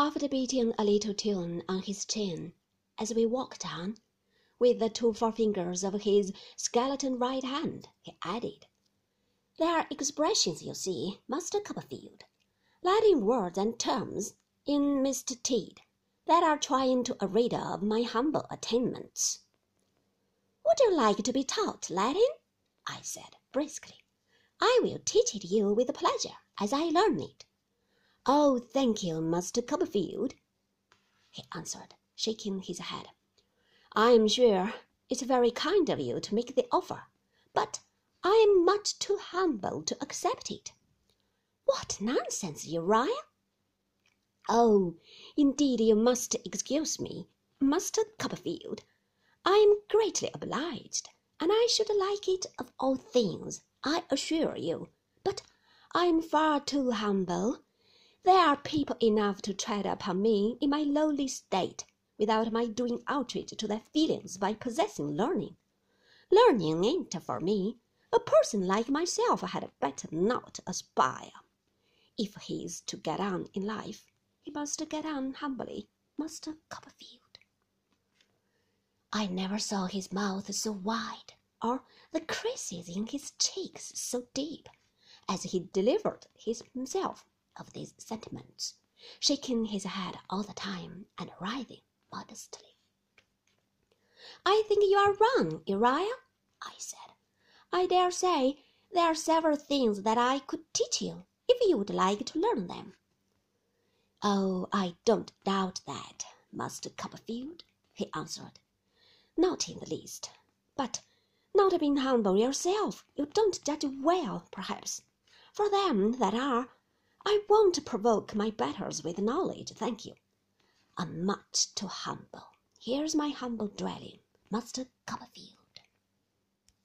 After beating a little tune on his chin, as we walked on, with the two forefingers of his skeleton right hand, he added, "There are expressions, you see, Master Copperfield, Latin words and terms, in Mr. Tidd, that are trying to rid of my humble attainments." "Would you like to be taught Latin?" I said, briskly. "I will teach it you with pleasure as I learn it." "Oh, thank you, Master Copperfield," he answered, shaking his head. "I am sure it's very kind of you to make the offer, but I am much too humble to accept it." "What nonsense, Uriah!" "Oh, indeed you must excuse me, Master Copperfield. I am greatly obliged, and I should like it of all things, I assure you, but I am far too humble. There are people enough to tread upon me in my lowly state, without my doing outrage to their feelings by possessing learning. Learning ain't for me. A person like myself had better not aspire. If he's to get on in life, he must get on humbly, Master Copperfield." I never saw his mouth so wide, or the creases in his cheeks so deep, as he delivered himself of these sentiments, shaking his head all the time and writhing modestly. "I think you are wrong, Uriah," I said. "I dare say there are several things that I could teach you, if you would like to learn them." "Oh, I don't doubt that, Master Copperfield," he answered. "Not in the least. But, not being humble yourself, you don't judge well, perhaps. For them that are, I won't provoke my betters with knowledge, thank you. I'm much too humble. Here's my humble dwelling, Master Copperfield."